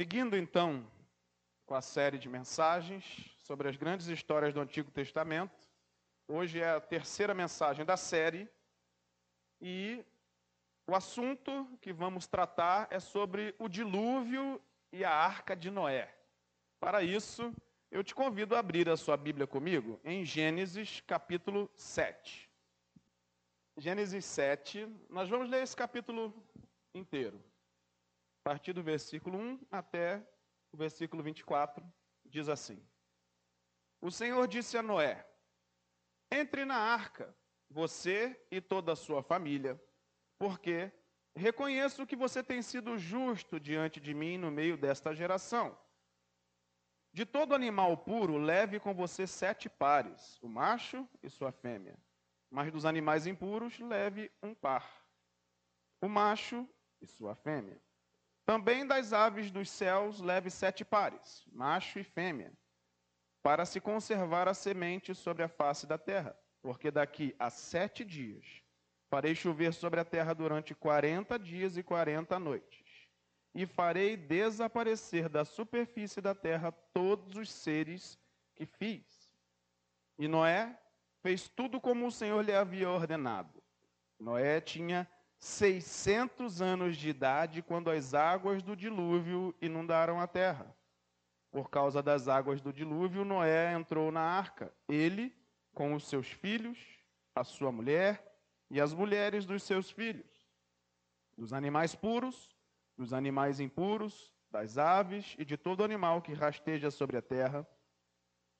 Seguindo então com a série de mensagens sobre as grandes histórias do Antigo Testamento, hoje é a terceira mensagem da série e o assunto que vamos tratar é sobre o dilúvio e a arca de Noé. Para isso, eu te convido a abrir a sua Bíblia comigo em Gênesis capítulo 7. Gênesis 7, nós vamos ler esse capítulo inteiro. A partir do versículo 1 até o versículo 24, diz assim: O Senhor disse a Noé: Entre na arca, você e toda a sua família, porque reconheço que você tem sido justo diante de mim no meio desta geração. De todo animal puro, leve com você sete pares, o macho e sua fêmea. Mas dos animais impuros, leve um par, o macho e sua fêmea. Também das aves dos céus leve sete pares, macho e fêmea, para se conservar a semente sobre a face da terra. Porque daqui a sete dias farei chover sobre a terra durante quarenta dias e quarenta noites. E farei desaparecer da superfície da terra todos os seres que fiz. E Noé fez tudo como o Senhor lhe havia ordenado. Noé tinha 600 anos de idade quando as águas do dilúvio inundaram a terra. Por causa das águas do dilúvio, Noé entrou na arca, ele com os seus filhos, a sua mulher e as mulheres dos seus filhos, dos animais puros, dos animais impuros, das aves e de todo animal que rasteja sobre a terra.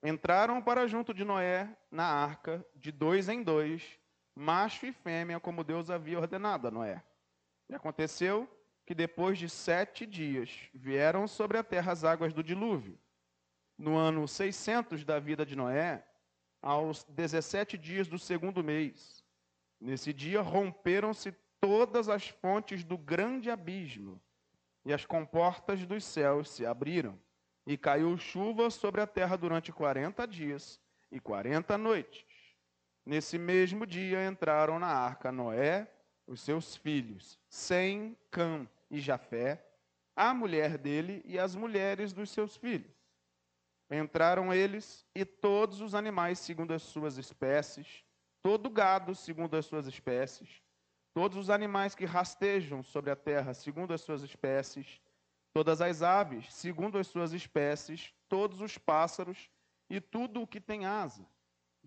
Entraram para junto de Noé na arca, de dois em dois, macho e fêmea, como Deus havia ordenado a Noé. E aconteceu que depois de sete dias vieram sobre a terra as águas do dilúvio. No ano 600 da vida de Noé, aos 17 dias do segundo mês, nesse dia romperam-se todas as fontes do grande abismo, e as comportas dos céus se abriram, e caiu chuva sobre a terra durante quarenta dias e quarenta noites. Nesse mesmo dia entraram na arca Noé, os seus filhos, Sem, Cam e Jafé, a mulher dele e as mulheres dos seus filhos. Entraram eles e todos os animais segundo as suas espécies, todo gado segundo as suas espécies, todos os animais que rastejam sobre a terra segundo as suas espécies, todas as aves segundo as suas espécies, todos os pássaros e tudo o que tem asa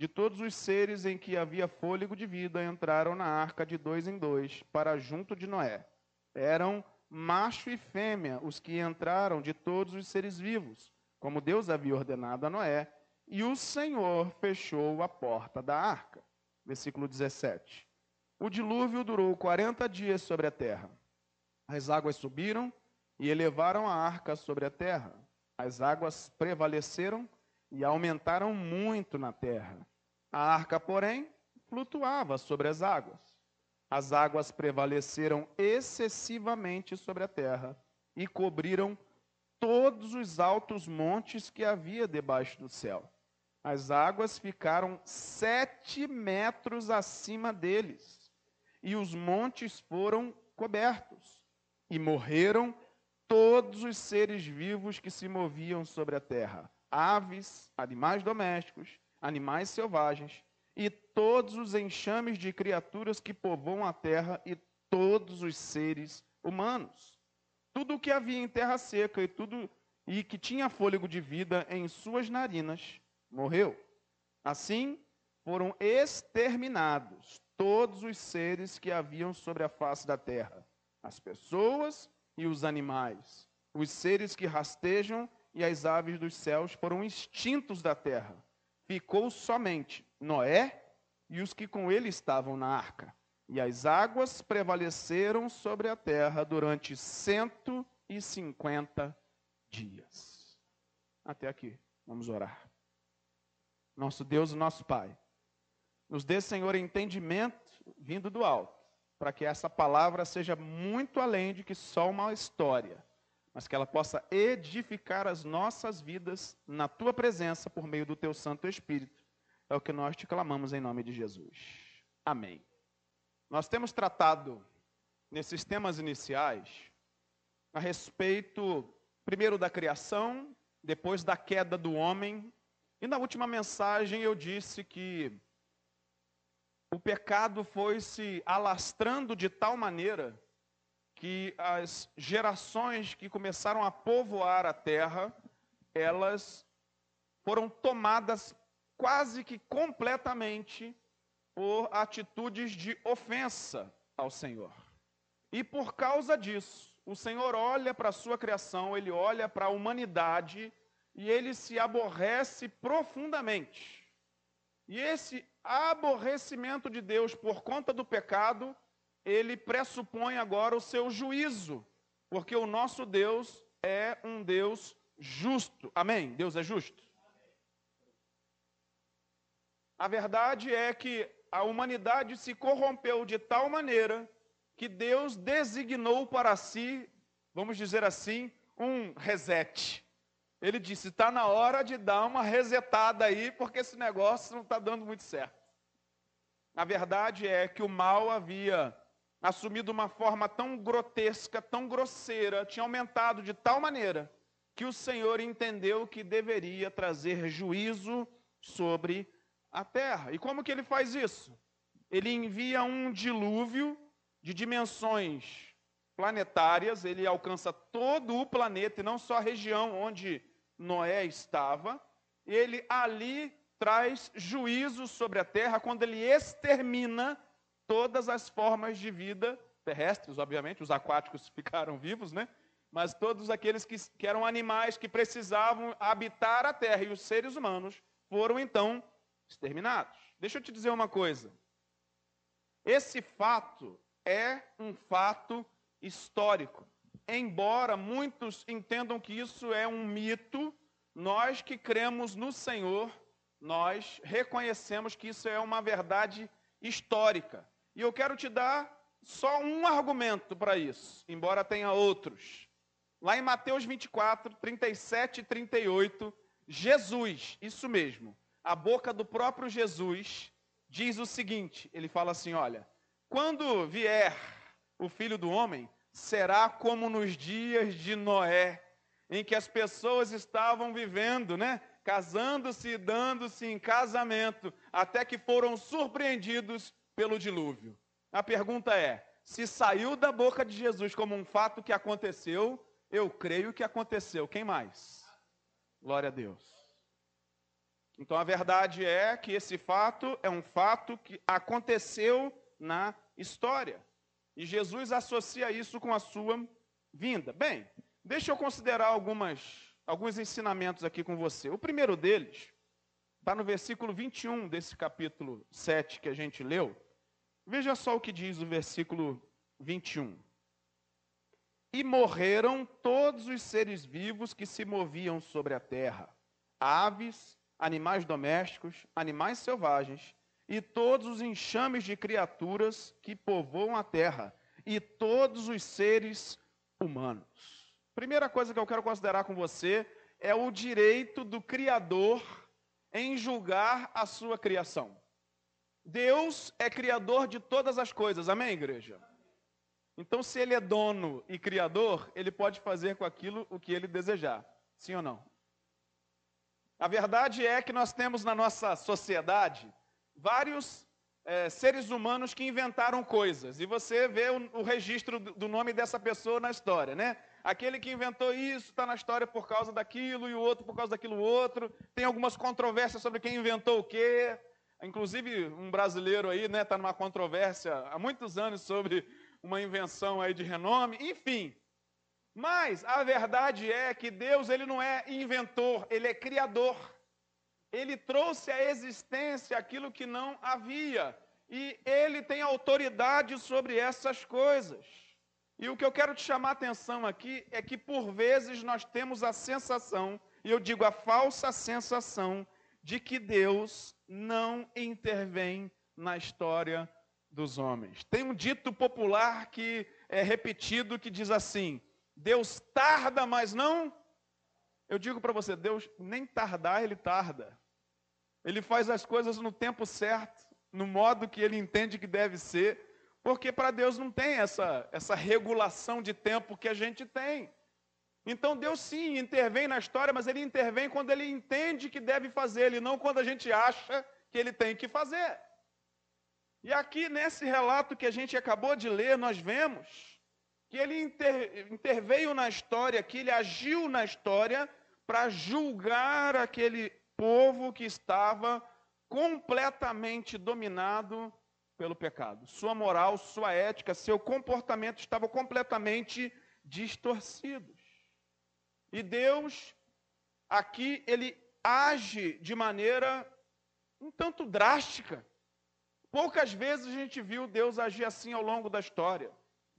de todos os seres em que havia fôlego de vida entraram na arca de dois em dois, para junto de Noé. Eram macho e fêmea os que entraram de todos os seres vivos, como Deus havia ordenado a Noé, e o Senhor fechou a porta da arca. Versículo 17. O dilúvio durou quarenta dias sobre a terra. As águas subiram e elevaram a arca sobre a terra. As águas prevaleceram e aumentaram muito na terra. A arca, porém, flutuava sobre as águas. As águas prevaleceram excessivamente sobre a terra e cobriram todos os altos montes que havia debaixo do céu. As águas ficaram sete metros acima deles, e os montes foram cobertos, e morreram todos os seres vivos que se moviam sobre a terra aves, animais domésticos, animais selvagens e todos os enxames de criaturas que povoam a terra e todos os seres humanos. Tudo o que havia em terra seca e tudo e que tinha fôlego de vida em suas narinas morreu. Assim foram exterminados todos os seres que haviam sobre a face da terra, as pessoas e os animais, os seres que rastejam e as aves dos céus foram extintos da terra. Ficou somente Noé e os que com ele estavam na arca. E as águas prevaleceram sobre a terra durante 150 dias. Até aqui, vamos orar. Nosso Deus nosso Pai, nos dê, Senhor, entendimento vindo do alto, para que essa palavra seja muito além de que só uma história mas que ela possa edificar as nossas vidas na tua presença por meio do teu Santo Espírito. É o que nós te clamamos em nome de Jesus. Amém. Nós temos tratado nesses temas iniciais a respeito primeiro da criação, depois da queda do homem. E na última mensagem eu disse que o pecado foi se alastrando de tal maneira que as gerações que começaram a povoar a terra, elas foram tomadas quase que completamente por atitudes de ofensa ao Senhor. E por causa disso, o Senhor olha para a sua criação, ele olha para a humanidade e ele se aborrece profundamente. E esse aborrecimento de Deus por conta do pecado, ele pressupõe agora o seu juízo, porque o nosso Deus é um Deus justo. Amém? Deus é justo. A verdade é que a humanidade se corrompeu de tal maneira que Deus designou para si, vamos dizer assim, um reset. Ele disse: está na hora de dar uma resetada aí, porque esse negócio não está dando muito certo. A verdade é que o mal havia assumido uma forma tão grotesca, tão grosseira, tinha aumentado de tal maneira que o Senhor entendeu que deveria trazer juízo sobre a terra. E como que ele faz isso? Ele envia um dilúvio de dimensões planetárias, ele alcança todo o planeta e não só a região onde Noé estava. Ele ali traz juízo sobre a terra quando ele extermina todas as formas de vida terrestres, obviamente, os aquáticos ficaram vivos, né? Mas todos aqueles que, que eram animais que precisavam habitar a terra e os seres humanos foram então exterminados. Deixa eu te dizer uma coisa. Esse fato é um fato histórico. Embora muitos entendam que isso é um mito, nós que cremos no Senhor, nós reconhecemos que isso é uma verdade histórica. E eu quero te dar só um argumento para isso, embora tenha outros. Lá em Mateus 24, 37 e 38, Jesus, isso mesmo, a boca do próprio Jesus, diz o seguinte: ele fala assim: olha, quando vier o filho do homem, será como nos dias de Noé, em que as pessoas estavam vivendo, né? Casando-se e dando-se em casamento, até que foram surpreendidos pelo dilúvio. A pergunta é: se saiu da boca de Jesus como um fato que aconteceu, eu creio que aconteceu. Quem mais? Glória a Deus. Então a verdade é que esse fato é um fato que aconteceu na história. E Jesus associa isso com a sua vinda. Bem, deixa eu considerar algumas, alguns ensinamentos aqui com você. O primeiro deles está no versículo 21 desse capítulo 7 que a gente leu. Veja só o que diz o versículo 21. E morreram todos os seres vivos que se moviam sobre a terra, aves, animais domésticos, animais selvagens, e todos os enxames de criaturas que povoam a terra, e todos os seres humanos. Primeira coisa que eu quero considerar com você é o direito do Criador em julgar a sua criação. Deus é criador de todas as coisas, amém, igreja? Então, se ele é dono e criador, ele pode fazer com aquilo o que ele desejar, sim ou não? A verdade é que nós temos na nossa sociedade vários é, seres humanos que inventaram coisas. E você vê o, o registro do, do nome dessa pessoa na história, né? Aquele que inventou isso está na história por causa daquilo, e o outro por causa daquilo outro. Tem algumas controvérsias sobre quem inventou o quê. Inclusive, um brasileiro aí está né, tá numa controvérsia há muitos anos sobre uma invenção aí de renome. Enfim, mas a verdade é que Deus ele não é inventor, ele é criador. Ele trouxe à existência aquilo que não havia. E ele tem autoridade sobre essas coisas. E o que eu quero te chamar a atenção aqui é que por vezes nós temos a sensação, e eu digo a falsa sensação, de que Deus não intervém na história dos homens. Tem um dito popular que é repetido que diz assim: Deus tarda, mas não. Eu digo para você, Deus nem tardar, ele tarda. Ele faz as coisas no tempo certo, no modo que ele entende que deve ser, porque para Deus não tem essa, essa regulação de tempo que a gente tem. Então Deus sim intervém na história, mas ele intervém quando ele entende que deve fazer, e não quando a gente acha que ele tem que fazer. E aqui nesse relato que a gente acabou de ler, nós vemos que ele inter, interveio na história, que ele agiu na história para julgar aquele povo que estava completamente dominado pelo pecado. Sua moral, sua ética, seu comportamento estavam completamente distorcidos. E Deus, aqui, ele age de maneira um tanto drástica. Poucas vezes a gente viu Deus agir assim ao longo da história.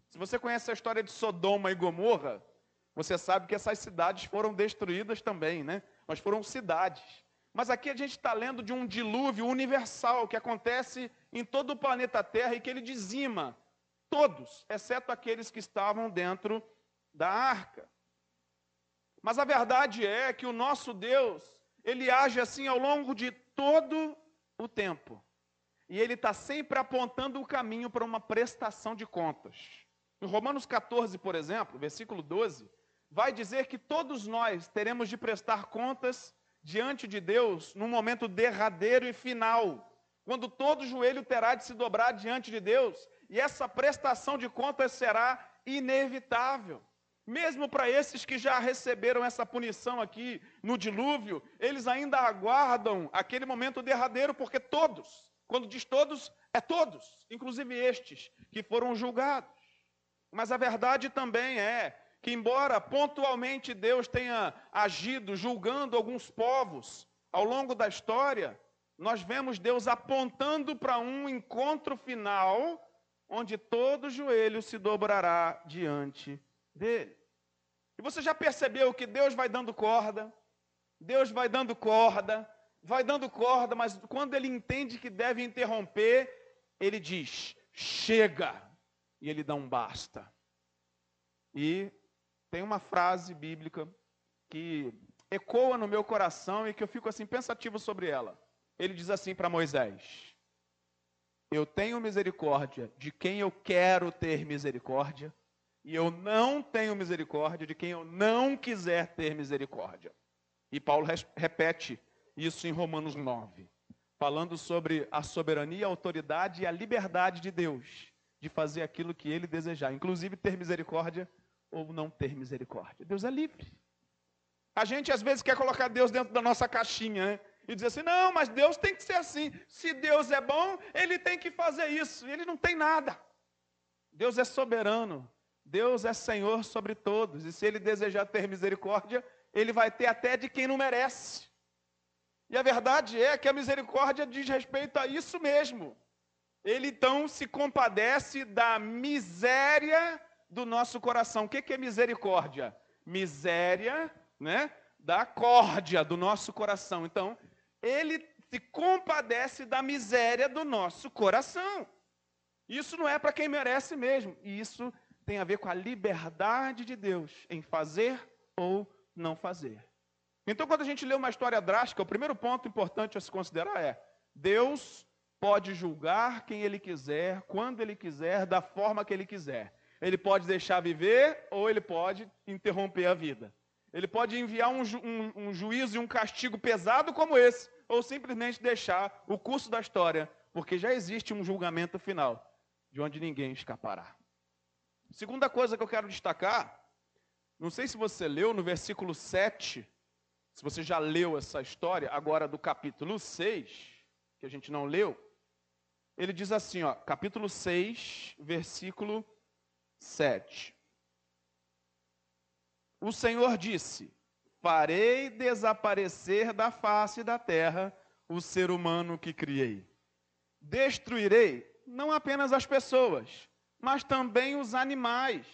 Se você conhece a história de Sodoma e Gomorra, você sabe que essas cidades foram destruídas também, né? Mas foram cidades. Mas aqui a gente está lendo de um dilúvio universal que acontece em todo o planeta Terra e que ele dizima todos, exceto aqueles que estavam dentro da arca. Mas a verdade é que o nosso Deus, ele age assim ao longo de todo o tempo. E ele está sempre apontando o caminho para uma prestação de contas. Em Romanos 14, por exemplo, versículo 12, vai dizer que todos nós teremos de prestar contas diante de Deus no momento derradeiro e final, quando todo joelho terá de se dobrar diante de Deus, e essa prestação de contas será inevitável. Mesmo para esses que já receberam essa punição aqui no dilúvio, eles ainda aguardam aquele momento derradeiro, porque todos, quando diz todos, é todos, inclusive estes que foram julgados. Mas a verdade também é que, embora pontualmente Deus tenha agido julgando alguns povos ao longo da história, nós vemos Deus apontando para um encontro final, onde todo joelho se dobrará diante dele. E você já percebeu que Deus vai dando corda, Deus vai dando corda, vai dando corda, mas quando ele entende que deve interromper, ele diz: chega, e ele dá um basta. E tem uma frase bíblica que ecoa no meu coração e que eu fico assim pensativo sobre ela. Ele diz assim para Moisés: Eu tenho misericórdia de quem eu quero ter misericórdia e eu não tenho misericórdia de quem eu não quiser ter misericórdia. E Paulo repete isso em Romanos 9, falando sobre a soberania, a autoridade e a liberdade de Deus de fazer aquilo que ele desejar, inclusive ter misericórdia ou não ter misericórdia. Deus é livre. A gente às vezes quer colocar Deus dentro da nossa caixinha, né? E dizer assim: não, mas Deus tem que ser assim. Se Deus é bom, ele tem que fazer isso. Ele não tem nada. Deus é soberano. Deus é Senhor sobre todos, e se Ele desejar ter misericórdia, Ele vai ter até de quem não merece. E a verdade é que a misericórdia diz respeito a isso mesmo. Ele então se compadece da miséria do nosso coração. O que é misericórdia? Miséria, né? Da córdia do nosso coração. Então, ele se compadece da miséria do nosso coração. Isso não é para quem merece mesmo. Isso tem a ver com a liberdade de Deus em fazer ou não fazer. Então, quando a gente lê uma história drástica, o primeiro ponto importante a se considerar é: Deus pode julgar quem Ele quiser, quando Ele quiser, da forma que Ele quiser. Ele pode deixar viver ou Ele pode interromper a vida. Ele pode enviar um, ju um, um juízo e um castigo pesado como esse, ou simplesmente deixar o curso da história, porque já existe um julgamento final, de onde ninguém escapará. Segunda coisa que eu quero destacar, não sei se você leu no versículo 7, se você já leu essa história, agora do capítulo 6, que a gente não leu, ele diz assim, ó, capítulo 6, versículo 7. O Senhor disse: Farei desaparecer da face da terra o ser humano que criei. Destruirei não apenas as pessoas, mas também os animais,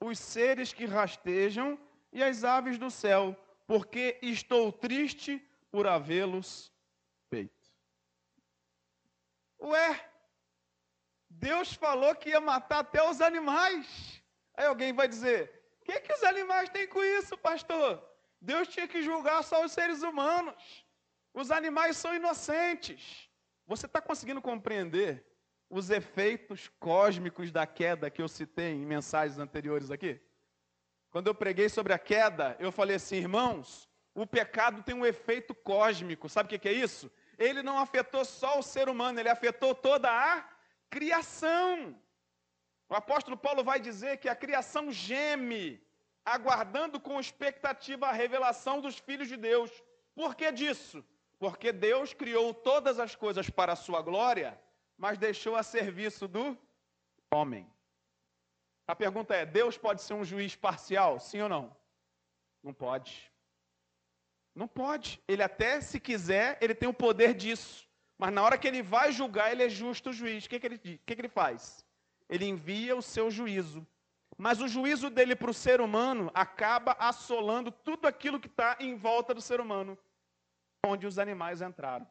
os seres que rastejam e as aves do céu, porque estou triste por havê-los feito. Ué, Deus falou que ia matar até os animais. Aí alguém vai dizer: o que, que os animais têm com isso, pastor? Deus tinha que julgar só os seres humanos. Os animais são inocentes. Você está conseguindo compreender os efeitos cósmicos da queda que eu citei em mensagens anteriores aqui? Quando eu preguei sobre a queda, eu falei assim, irmãos, o pecado tem um efeito cósmico. Sabe o que é isso? Ele não afetou só o ser humano, ele afetou toda a criação. O apóstolo Paulo vai dizer que a criação geme, aguardando com expectativa a revelação dos filhos de Deus. Por que disso? Porque Deus criou todas as coisas para a sua glória, mas deixou a serviço do homem. A pergunta é: Deus pode ser um juiz parcial? Sim ou não? Não pode. Não pode. Ele até, se quiser, ele tem o poder disso. Mas na hora que ele vai julgar, ele é justo juiz. O que, que, ele, que, que ele faz? Ele envia o seu juízo. Mas o juízo dele para o ser humano acaba assolando tudo aquilo que está em volta do ser humano, onde os animais entraram.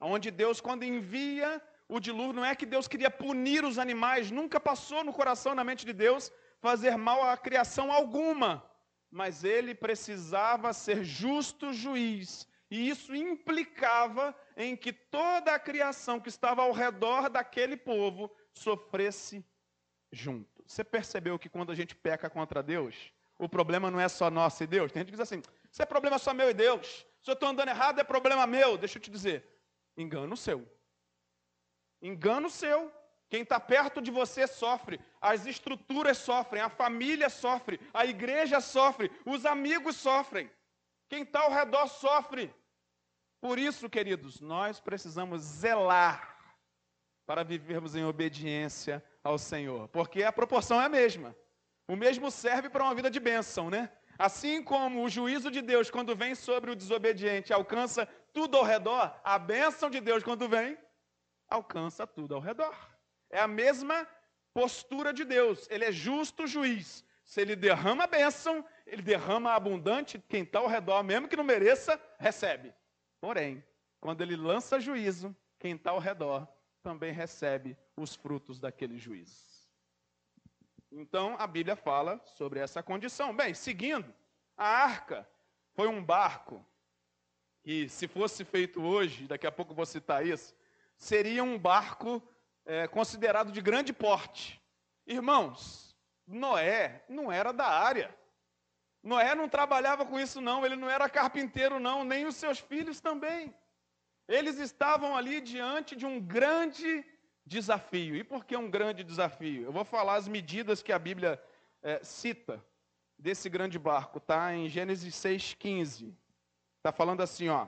Onde Deus, quando envia o dilúvio, não é que Deus queria punir os animais, nunca passou no coração, na mente de Deus, fazer mal à criação alguma mas ele precisava ser justo juiz. E isso implicava em que toda a criação que estava ao redor daquele povo sofresse junto. Você percebeu que quando a gente peca contra Deus, o problema não é só nosso e Deus? Tem gente que diz assim: isso é problema só meu e Deus. Se eu estou andando errado, é problema meu. Deixa eu te dizer: engano seu. Engano seu. Quem está perto de você sofre, as estruturas sofrem, a família sofre, a igreja sofre, os amigos sofrem, quem está ao redor sofre. Por isso, queridos, nós precisamos zelar para vivermos em obediência ao Senhor, porque a proporção é a mesma. O mesmo serve para uma vida de bênção, né? Assim como o juízo de Deus, quando vem sobre o desobediente, alcança tudo ao redor, a bênção de Deus, quando vem, alcança tudo ao redor. É a mesma postura de Deus. Ele é justo juiz. Se ele derrama a bênção, ele derrama abundante, quem está ao redor, mesmo que não mereça, recebe. Porém, quando ele lança juízo, quem está ao redor também recebe os frutos daquele juízo. Então, a Bíblia fala sobre essa condição. Bem, seguindo, a arca foi um barco que, se fosse feito hoje, daqui a pouco vou citar isso, seria um barco é, considerado de grande porte. Irmãos, Noé não era da área. Noé não trabalhava com isso, não. Ele não era carpinteiro, não. Nem os seus filhos também. Eles estavam ali diante de um grande desafio. E por que um grande desafio? Eu vou falar as medidas que a Bíblia é, cita desse grande barco. Está em Gênesis 6,15. Está falando assim, ó.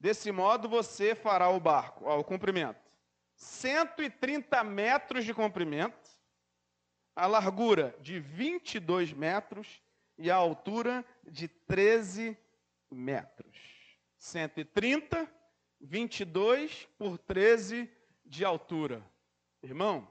Desse modo você fará o barco. O cumprimento. 130 metros de comprimento, a largura de 22 metros e a altura de 13 metros. 130, 22 por 13 de altura. Irmão,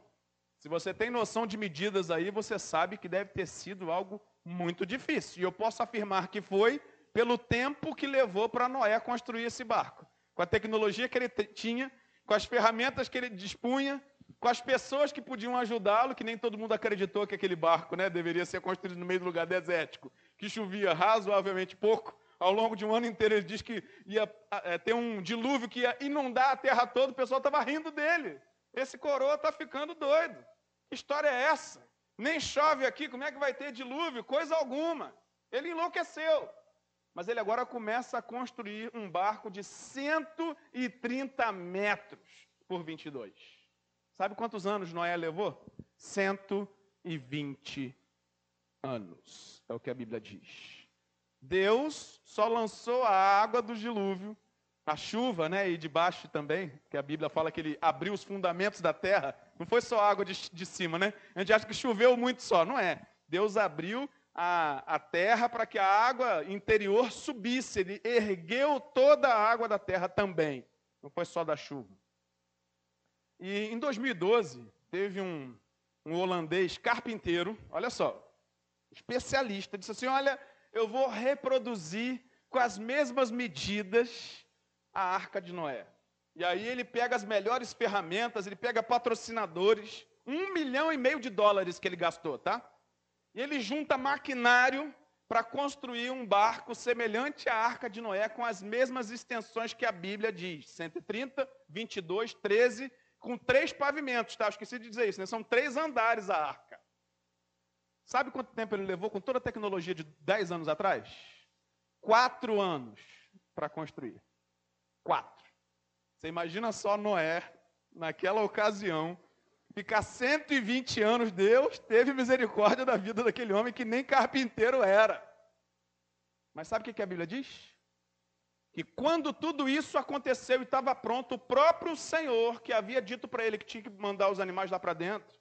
se você tem noção de medidas aí, você sabe que deve ter sido algo muito difícil. E eu posso afirmar que foi pelo tempo que levou para Noé construir esse barco. Com a tecnologia que ele tinha, com as ferramentas que ele dispunha, com as pessoas que podiam ajudá-lo, que nem todo mundo acreditou que aquele barco né, deveria ser construído no meio do lugar desértico, que chovia razoavelmente pouco. Ao longo de um ano inteiro, ele diz que ia é, ter um dilúvio que ia inundar a terra toda, o pessoal estava rindo dele. Esse coroa está ficando doido. Que história é essa? Nem chove aqui, como é que vai ter dilúvio? Coisa alguma. Ele enlouqueceu. Mas ele agora começa a construir um barco de 130 metros por 22. Sabe quantos anos Noé levou? 120 anos. É o que a Bíblia diz. Deus só lançou a água do dilúvio, a chuva, né? E debaixo também, que a Bíblia fala que ele abriu os fundamentos da terra. Não foi só água de, de cima, né? A gente acha que choveu muito só. Não é. Deus abriu a, a terra para que a água interior subisse. Ele ergueu toda a água da terra também. Não foi só da chuva. E em 2012, teve um, um holandês carpinteiro, olha só, especialista, disse assim: Olha, eu vou reproduzir com as mesmas medidas a arca de Noé. E aí ele pega as melhores ferramentas, ele pega patrocinadores, um milhão e meio de dólares que ele gastou, tá? E ele junta maquinário para construir um barco semelhante à arca de Noé, com as mesmas extensões que a Bíblia diz: 130, 22, 13, com três pavimentos, tá? Eu esqueci de dizer isso, né? São três andares a arca. Sabe quanto tempo ele levou com toda a tecnologia de 10 anos atrás? Quatro anos para construir. Quatro. Você imagina só Noé, naquela ocasião, ficar 120 anos, Deus teve misericórdia da vida daquele homem que nem carpinteiro era. Mas sabe o que a Bíblia diz? Que quando tudo isso aconteceu e estava pronto, o próprio Senhor, que havia dito para ele que tinha que mandar os animais lá para dentro,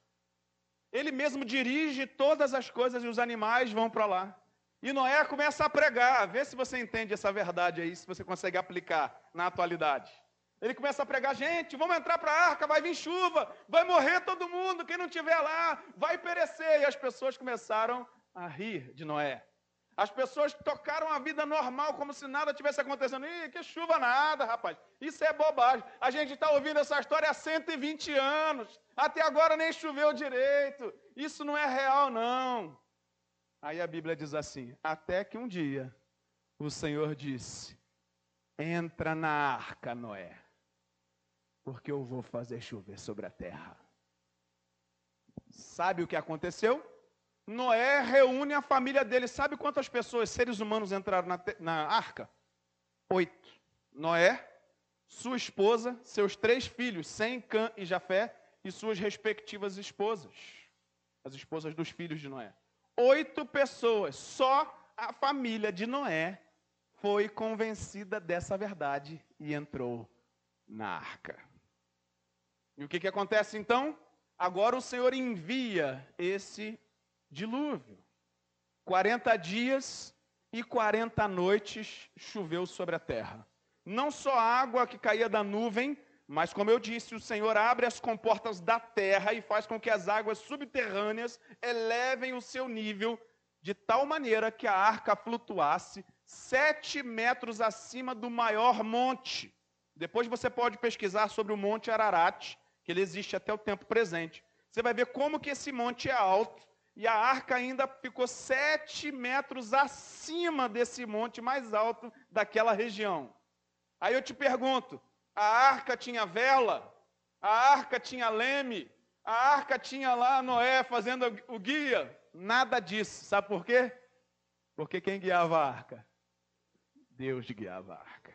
ele mesmo dirige todas as coisas e os animais vão para lá. E Noé começa a pregar, vê se você entende essa verdade aí, se você consegue aplicar na atualidade. Ele começa a pregar, gente, vamos entrar para a arca, vai vir chuva, vai morrer todo mundo, quem não estiver lá vai perecer. E as pessoas começaram a rir de Noé. As pessoas tocaram a vida normal, como se nada tivesse acontecendo. Ih, que chuva nada, rapaz. Isso é bobagem. A gente está ouvindo essa história há 120 anos. Até agora nem choveu direito. Isso não é real, não. Aí a Bíblia diz assim: Até que um dia o Senhor disse: Entra na arca, Noé, porque eu vou fazer chover sobre a terra. Sabe o que aconteceu? Noé reúne a família dele. Sabe quantas pessoas, seres humanos, entraram na, na arca? Oito. Noé, sua esposa, seus três filhos, Sem, Cã e Jafé, e suas respectivas esposas. As esposas dos filhos de Noé. Oito pessoas. Só a família de Noé foi convencida dessa verdade e entrou na arca. E o que, que acontece então? Agora o Senhor envia esse dilúvio. 40 dias e 40 noites choveu sobre a terra. Não só água que caía da nuvem, mas como eu disse, o Senhor abre as comportas da terra e faz com que as águas subterrâneas elevem o seu nível de tal maneira que a arca flutuasse sete metros acima do maior monte. Depois você pode pesquisar sobre o Monte Ararat, que ele existe até o tempo presente. Você vai ver como que esse monte é alto e a arca ainda ficou sete metros acima desse monte mais alto daquela região. Aí eu te pergunto: a arca tinha vela? A arca tinha leme? A arca tinha lá Noé fazendo o guia? Nada disso. Sabe por quê? Porque quem guiava a arca? Deus guiava a arca.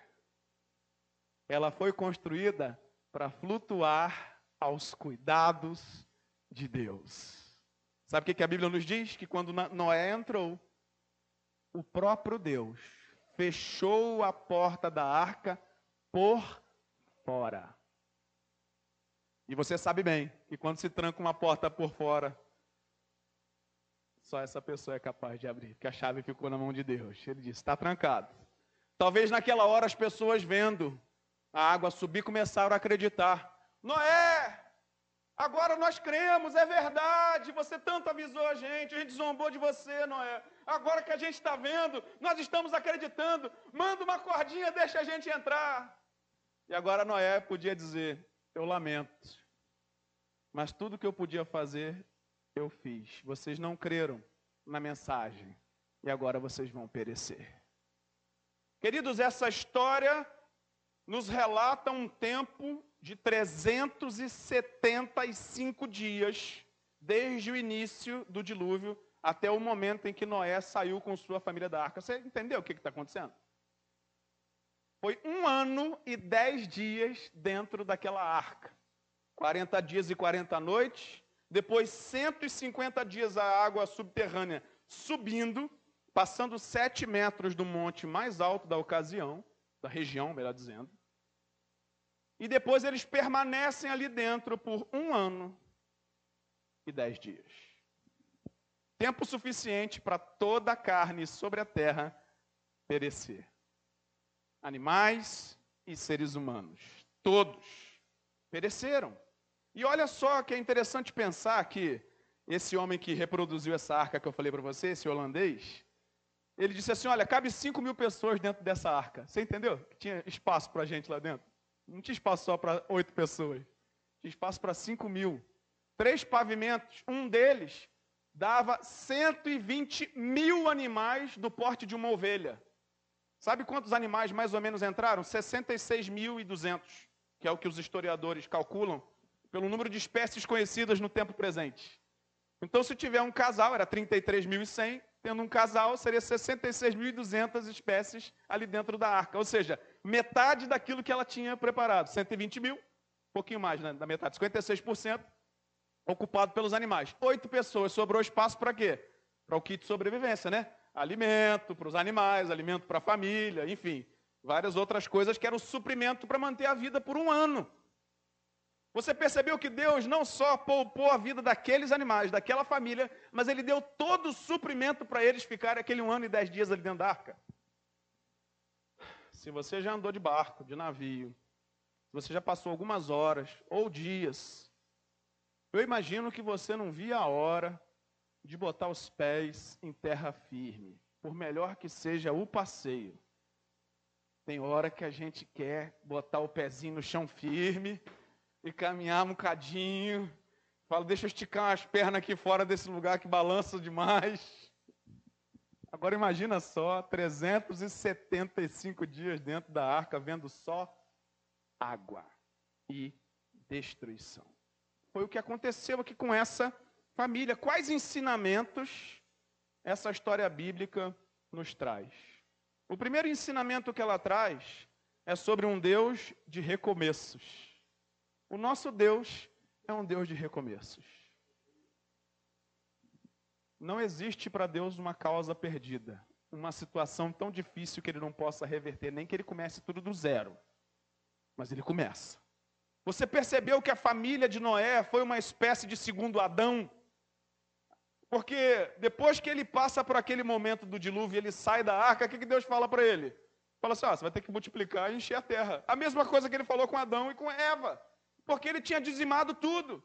Ela foi construída para flutuar aos cuidados de Deus. Sabe o que a Bíblia nos diz? Que quando Noé entrou, o próprio Deus fechou a porta da arca por fora. E você sabe bem que quando se tranca uma porta por fora, só essa pessoa é capaz de abrir, porque a chave ficou na mão de Deus. Ele disse: está trancado. Talvez naquela hora as pessoas vendo a água subir começaram a acreditar. Noé, Agora nós cremos, é verdade. Você tanto avisou a gente, a gente zombou de você, Noé. Agora que a gente está vendo, nós estamos acreditando. Manda uma cordinha, deixa a gente entrar. E agora Noé podia dizer: Eu lamento, mas tudo que eu podia fazer, eu fiz. Vocês não creram na mensagem e agora vocês vão perecer. Queridos, essa história nos relata um tempo de 375 dias, desde o início do dilúvio até o momento em que Noé saiu com sua família da arca. Você entendeu o que está acontecendo? Foi um ano e dez dias dentro daquela arca. 40 dias e 40 noites. Depois, 150 dias a água subterrânea subindo, passando sete metros do monte mais alto da ocasião, da região, melhor dizendo. E depois eles permanecem ali dentro por um ano e dez dias. Tempo suficiente para toda a carne sobre a terra perecer. Animais e seres humanos. Todos pereceram. E olha só que é interessante pensar que esse homem que reproduziu essa arca que eu falei para você, esse holandês, ele disse assim: Olha, cabe 5 mil pessoas dentro dessa arca. Você entendeu? Tinha espaço para gente lá dentro. Não tinha espaço só para oito pessoas. Tinha espaço para cinco mil. Três pavimentos. Um deles dava 120 mil animais do porte de uma ovelha. Sabe quantos animais mais ou menos entraram? 66.200, que é o que os historiadores calculam pelo número de espécies conhecidas no tempo presente. Então, se tiver um casal, era 33.100, tendo um casal, seria 66.200 espécies ali dentro da arca. Ou seja, metade daquilo que ela tinha preparado. 120 mil, um pouquinho mais né, da metade, 56% ocupado pelos animais. Oito pessoas, sobrou espaço para quê? Para o kit de sobrevivência, né? Alimento para os animais, alimento para a família, enfim, várias outras coisas que era o suprimento para manter a vida por um ano. Você percebeu que Deus não só poupou a vida daqueles animais, daquela família, mas Ele deu todo o suprimento para eles ficarem aquele um ano e dez dias ali dentro da arca. Se você já andou de barco, de navio, se você já passou algumas horas ou dias, eu imagino que você não via a hora de botar os pés em terra firme, por melhor que seja o passeio. Tem hora que a gente quer botar o pezinho no chão firme e caminhar um bocadinho. Falo, deixa eu esticar as pernas aqui fora desse lugar que balança demais. Agora imagina só, 375 dias dentro da arca, vendo só água e destruição. Foi o que aconteceu aqui com essa família. Quais ensinamentos essa história bíblica nos traz? O primeiro ensinamento que ela traz é sobre um Deus de recomeços. O nosso Deus é um Deus de recomeços. Não existe para Deus uma causa perdida, uma situação tão difícil que ele não possa reverter, nem que ele comece tudo do zero. Mas ele começa. Você percebeu que a família de Noé foi uma espécie de segundo Adão? Porque depois que ele passa por aquele momento do dilúvio, ele sai da arca, o que Deus fala para ele? Fala assim: ah, você vai ter que multiplicar e encher a terra. A mesma coisa que ele falou com Adão e com Eva porque ele tinha dizimado tudo.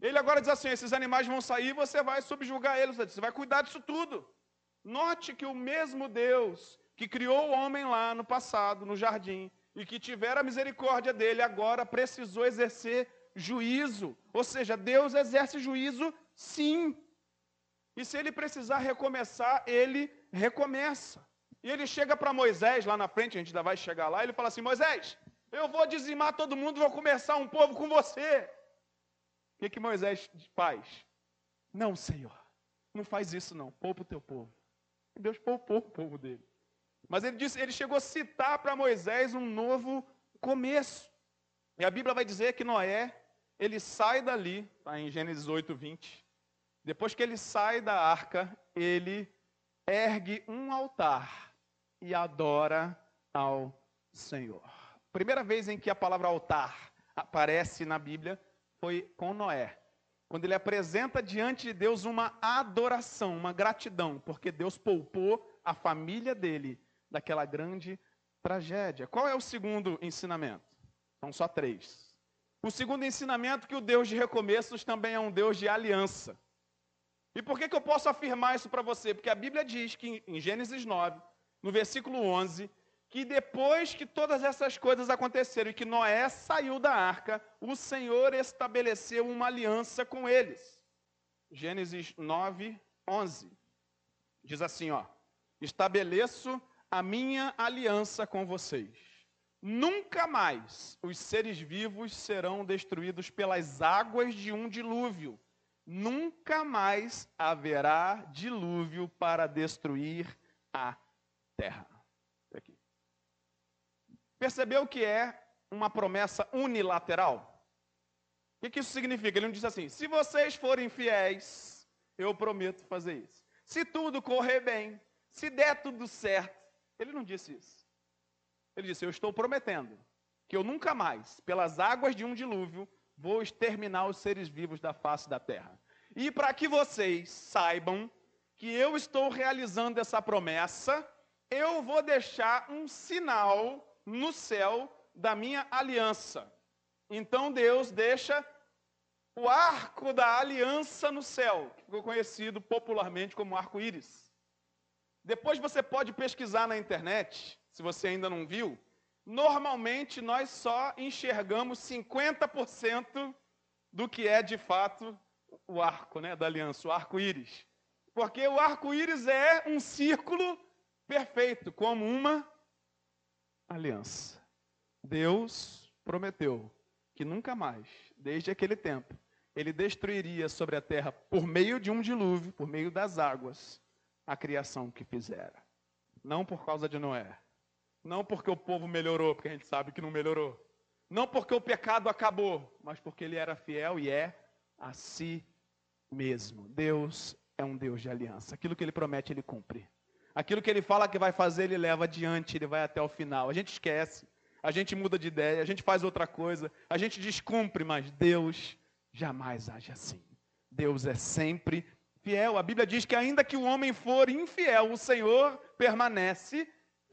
Ele agora diz assim: esses animais vão sair, você vai subjugar eles, você vai cuidar disso tudo. Note que o mesmo Deus que criou o homem lá no passado, no jardim, e que tivera misericórdia dele, agora precisou exercer juízo. Ou seja, Deus exerce juízo sim. E se ele precisar recomeçar, ele recomeça. E ele chega para Moisés lá na frente, a gente ainda vai chegar lá, ele fala assim: Moisés, eu vou dizimar todo mundo, vou começar um povo com você. O que, que Moisés faz? Não, Senhor, não faz isso não, poupa o teu povo. Deus poupou o povo dele. Mas ele disse, ele chegou a citar para Moisés um novo começo. E a Bíblia vai dizer que Noé, ele sai dali, está em Gênesis 8, 20. Depois que ele sai da arca, ele ergue um altar e adora ao Senhor. Primeira vez em que a palavra altar aparece na Bíblia foi com Noé. Quando ele apresenta diante de Deus uma adoração, uma gratidão, porque Deus poupou a família dele daquela grande tragédia. Qual é o segundo ensinamento? São só três. O segundo ensinamento é que o Deus de recomeços também é um Deus de aliança. E por que, que eu posso afirmar isso para você? Porque a Bíblia diz que em Gênesis 9, no versículo 11, que depois que todas essas coisas aconteceram e que Noé saiu da arca, o Senhor estabeleceu uma aliança com eles. Gênesis 9, 11. Diz assim, ó: Estabeleço a minha aliança com vocês. Nunca mais os seres vivos serão destruídos pelas águas de um dilúvio. Nunca mais haverá dilúvio para destruir a terra. Percebeu que é uma promessa unilateral? O que isso significa? Ele não diz assim: se vocês forem fiéis, eu prometo fazer isso. Se tudo correr bem, se der tudo certo. Ele não disse isso. Ele disse: Eu estou prometendo que eu nunca mais, pelas águas de um dilúvio, vou exterminar os seres vivos da face da terra. E para que vocês saibam que eu estou realizando essa promessa, eu vou deixar um sinal no céu da minha aliança. Então Deus deixa o arco da aliança no céu, que ficou conhecido popularmente como arco-íris. Depois você pode pesquisar na internet, se você ainda não viu. Normalmente nós só enxergamos 50% do que é de fato o arco né, da aliança, o arco-íris. Porque o arco-íris é um círculo perfeito, como uma aliança. Deus prometeu que nunca mais, desde aquele tempo, ele destruiria sobre a terra, por meio de um dilúvio, por meio das águas, a criação que fizera. Não por causa de Noé. Não porque o povo melhorou, porque a gente sabe que não melhorou. Não porque o pecado acabou, mas porque ele era fiel e é a si mesmo. Deus é um Deus de aliança. Aquilo que ele promete, ele cumpre. Aquilo que ele fala que vai fazer, ele leva adiante, ele vai até o final. A gente esquece, a gente muda de ideia, a gente faz outra coisa, a gente descumpre, mas Deus jamais age assim. Deus é sempre fiel. A Bíblia diz que ainda que o homem for infiel, o Senhor permanece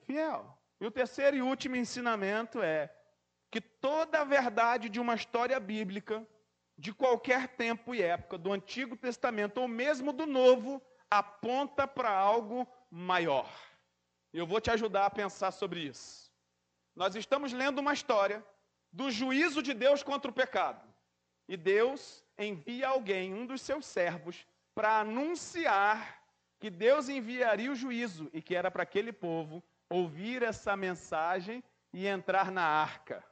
fiel. E o terceiro e último ensinamento é que toda a verdade de uma história bíblica, de qualquer tempo e época, do Antigo Testamento ou mesmo do Novo, aponta para algo maior. Eu vou te ajudar a pensar sobre isso. Nós estamos lendo uma história do juízo de Deus contra o pecado. E Deus envia alguém, um dos seus servos, para anunciar que Deus enviaria o juízo e que era para aquele povo ouvir essa mensagem e entrar na arca.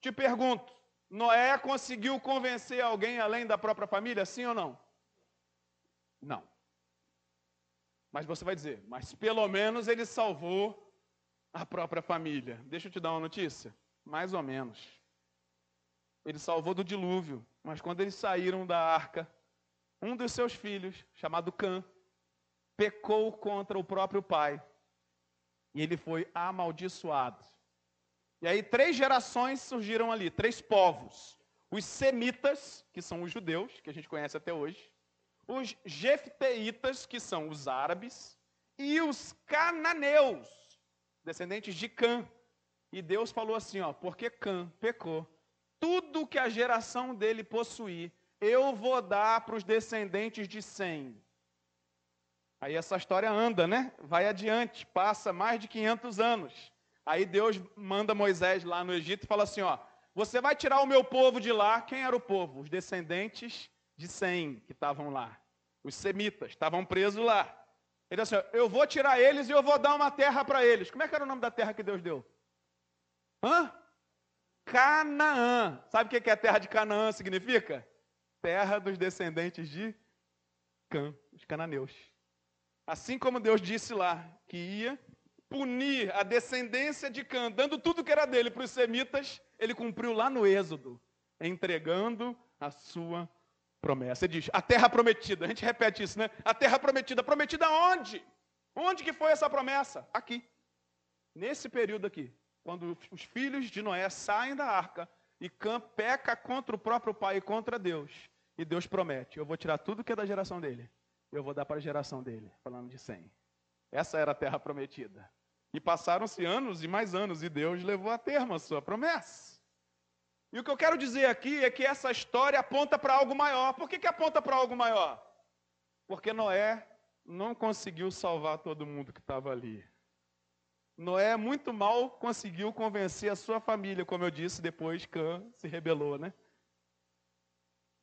Te pergunto, Noé conseguiu convencer alguém além da própria família, sim ou não? Não. Mas você vai dizer, mas pelo menos ele salvou a própria família. Deixa eu te dar uma notícia. Mais ou menos. Ele salvou do dilúvio, mas quando eles saíram da arca, um dos seus filhos, chamado Cã, pecou contra o próprio pai. E ele foi amaldiçoado. E aí três gerações surgiram ali, três povos. Os semitas, que são os judeus, que a gente conhece até hoje os jefteitas, que são os árabes, e os cananeus, descendentes de Cã. E Deus falou assim, ó, porque Cã pecou, tudo que a geração dele possuir, eu vou dar para os descendentes de Sem. Aí essa história anda, né? Vai adiante, passa mais de 500 anos. Aí Deus manda Moisés lá no Egito e fala assim, ó, você vai tirar o meu povo de lá. Quem era o povo? Os descendentes de Sem que estavam lá. Os semitas estavam presos lá. Ele disse assim: Eu vou tirar eles e eu vou dar uma terra para eles. Como é que era o nome da terra que Deus deu? Hã? Canaã. Sabe o que é a terra de Canaã significa? Terra dos descendentes de Cã, os cananeus. Assim como Deus disse lá que ia punir a descendência de Cã, dando tudo que era dele para os semitas, ele cumpriu lá no Êxodo, entregando a sua promessa. Ele diz, a terra prometida. A gente repete isso, né? A terra prometida. Prometida onde? Onde que foi essa promessa? Aqui. Nesse período aqui. Quando os filhos de Noé saem da arca e Cã peca contra o próprio pai e contra Deus. E Deus promete, eu vou tirar tudo que é da geração dele. Eu vou dar para a geração dele, falando de 100. Essa era a terra prometida. E passaram-se anos e mais anos, e Deus levou a termo a sua promessa. E o que eu quero dizer aqui é que essa história aponta para algo maior. Por que, que aponta para algo maior? Porque Noé não conseguiu salvar todo mundo que estava ali. Noé muito mal conseguiu convencer a sua família, como eu disse, depois Cã se rebelou, né?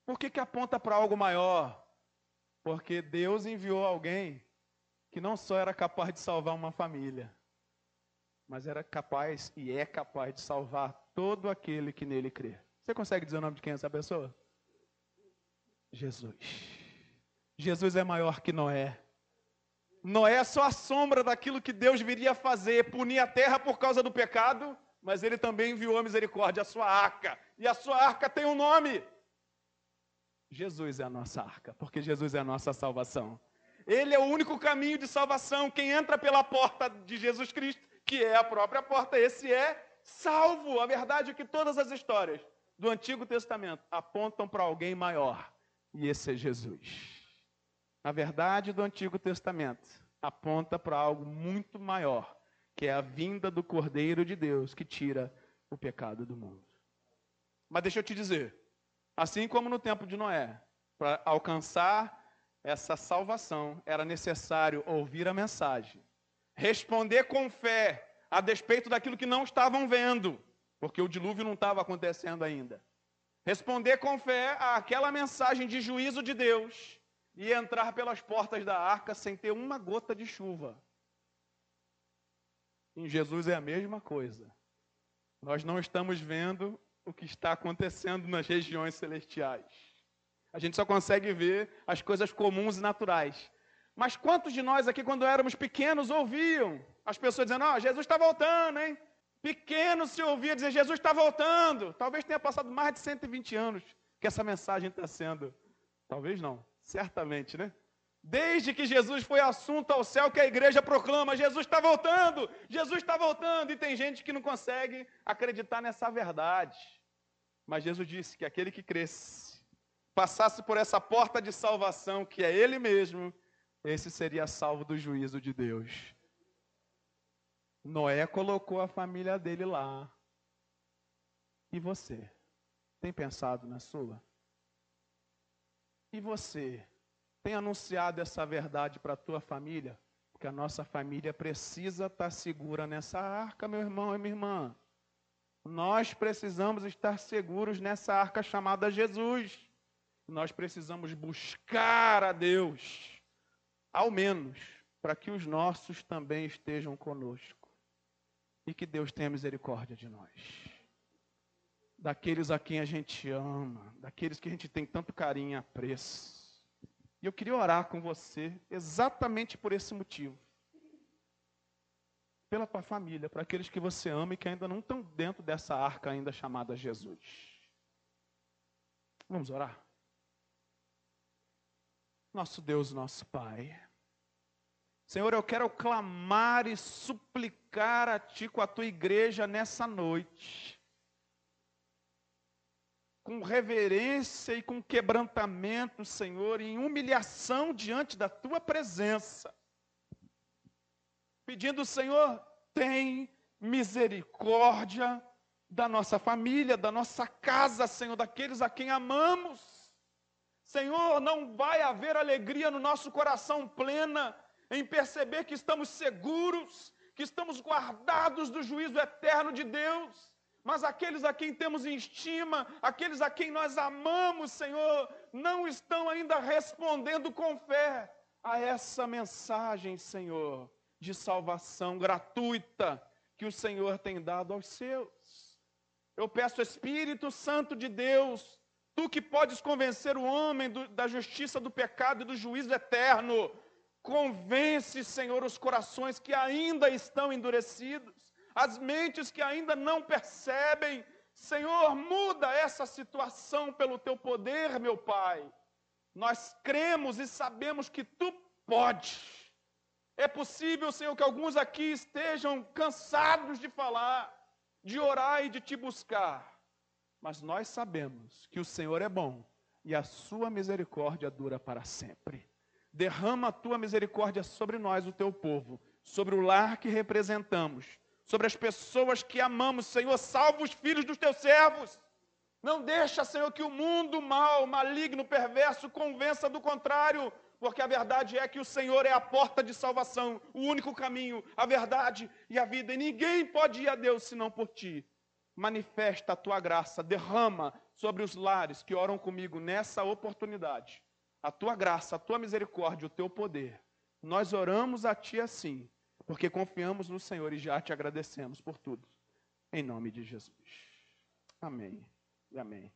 Por que, que aponta para algo maior? Porque Deus enviou alguém que não só era capaz de salvar uma família, mas era capaz e é capaz de salvar todo aquele que nele crê. Você consegue dizer o nome de quem é essa pessoa? Jesus. Jesus é maior que Noé. Noé é só a sombra daquilo que Deus viria fazer, punir a terra por causa do pecado, mas ele também enviou a misericórdia, a sua arca. E a sua arca tem um nome. Jesus é a nossa arca, porque Jesus é a nossa salvação. Ele é o único caminho de salvação. Quem entra pela porta de Jesus Cristo, que é a própria porta, esse é salvo. A verdade é que todas as histórias do Antigo Testamento apontam para alguém maior, e esse é Jesus. A verdade do Antigo Testamento aponta para algo muito maior, que é a vinda do Cordeiro de Deus que tira o pecado do mundo. Mas deixa eu te dizer, assim como no tempo de Noé, para alcançar essa salvação, era necessário ouvir a mensagem, responder com fé a despeito daquilo que não estavam vendo, porque o dilúvio não estava acontecendo ainda. Responder com fé àquela mensagem de juízo de Deus e entrar pelas portas da arca sem ter uma gota de chuva. Em Jesus é a mesma coisa. Nós não estamos vendo o que está acontecendo nas regiões celestiais. A gente só consegue ver as coisas comuns e naturais. Mas quantos de nós aqui, quando éramos pequenos, ouviam as pessoas dizendo: Ó, oh, Jesus está voltando, hein? Pequeno se ouvia dizer: Jesus está voltando. Talvez tenha passado mais de 120 anos que essa mensagem está sendo. Talvez não, certamente, né? Desde que Jesus foi assunto ao céu, que a igreja proclama: Jesus está voltando, Jesus está voltando. E tem gente que não consegue acreditar nessa verdade. Mas Jesus disse que aquele que cresce, passasse por essa porta de salvação, que é Ele mesmo, esse seria salvo do juízo de Deus. Noé colocou a família dele lá. E você? Tem pensado na sua? E você? Tem anunciado essa verdade para a tua família? Porque a nossa família precisa estar segura nessa arca, meu irmão e minha irmã. Nós precisamos estar seguros nessa arca chamada Jesus. Nós precisamos buscar a Deus, ao menos, para que os nossos também estejam conosco. E que Deus tenha misericórdia de nós. Daqueles a quem a gente ama, daqueles que a gente tem tanto carinho e apreço. E eu queria orar com você exatamente por esse motivo. Pela tua família, para aqueles que você ama e que ainda não estão dentro dessa arca ainda chamada Jesus. Vamos orar? Nosso Deus, nosso Pai. Senhor, eu quero clamar e suplicar a Ti com a Tua igreja nessa noite com reverência e com quebrantamento, Senhor, em humilhação diante da tua presença, pedindo, Senhor, tem misericórdia da nossa família, da nossa casa, Senhor, daqueles a quem amamos. Senhor, não vai haver alegria no nosso coração plena em perceber que estamos seguros, que estamos guardados do juízo eterno de Deus mas aqueles a quem temos estima, aqueles a quem nós amamos, Senhor, não estão ainda respondendo com fé a essa mensagem, Senhor, de salvação gratuita que o Senhor tem dado aos seus. Eu peço, Espírito Santo de Deus, tu que podes convencer o homem do, da justiça, do pecado e do juízo eterno, convence, Senhor, os corações que ainda estão endurecidos as mentes que ainda não percebem. Senhor, muda essa situação pelo teu poder, meu Pai. Nós cremos e sabemos que tu podes. É possível, Senhor, que alguns aqui estejam cansados de falar, de orar e de te buscar. Mas nós sabemos que o Senhor é bom e a sua misericórdia dura para sempre. Derrama a tua misericórdia sobre nós, o teu povo, sobre o lar que representamos sobre as pessoas que amamos, Senhor. Salva os filhos dos teus servos. Não deixa, Senhor, que o mundo mal, maligno, perverso convença do contrário, porque a verdade é que o Senhor é a porta de salvação, o único caminho, a verdade e a vida, e ninguém pode ir a Deus senão por ti. Manifesta a tua graça, derrama sobre os lares que oram comigo nessa oportunidade a tua graça, a tua misericórdia, o teu poder. Nós oramos a ti assim porque confiamos no Senhor e já te agradecemos por tudo. Em nome de Jesus. Amém e amém.